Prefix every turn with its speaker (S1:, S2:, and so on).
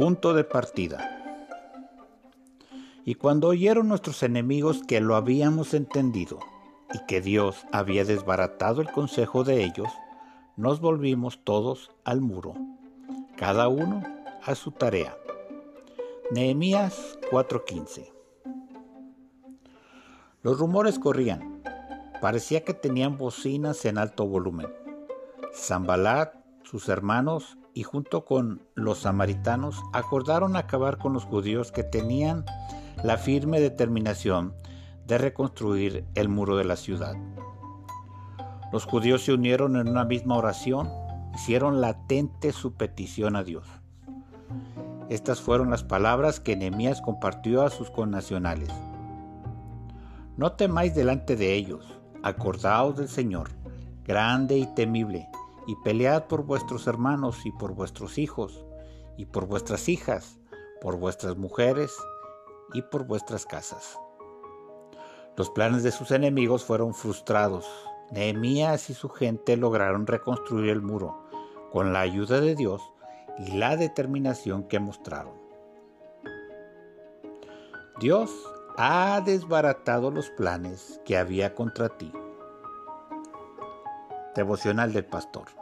S1: Punto de partida. Y cuando oyeron nuestros enemigos que lo habíamos entendido y que Dios había desbaratado el consejo de ellos, nos volvimos todos al muro, cada uno a su tarea. Nehemías 4:15 Los rumores corrían. Parecía que tenían bocinas en alto volumen. Zambalat, sus hermanos y junto con los samaritanos acordaron acabar con los judíos que tenían la firme determinación de reconstruir el muro de la ciudad. Los judíos se unieron en una misma oración, hicieron latente su petición a Dios. Estas fueron las palabras que Nehemías compartió a sus connacionales. No temáis delante de ellos, acordaos del Señor, grande y temible, y pelead por vuestros hermanos y por vuestros hijos, y por vuestras hijas, por vuestras mujeres y por vuestras casas. Los planes de sus enemigos fueron frustrados. Nehemías y su gente lograron reconstruir el muro con la ayuda de Dios y la determinación que mostraron. Dios ha desbaratado los planes que había contra ti. Devocional del Pastor.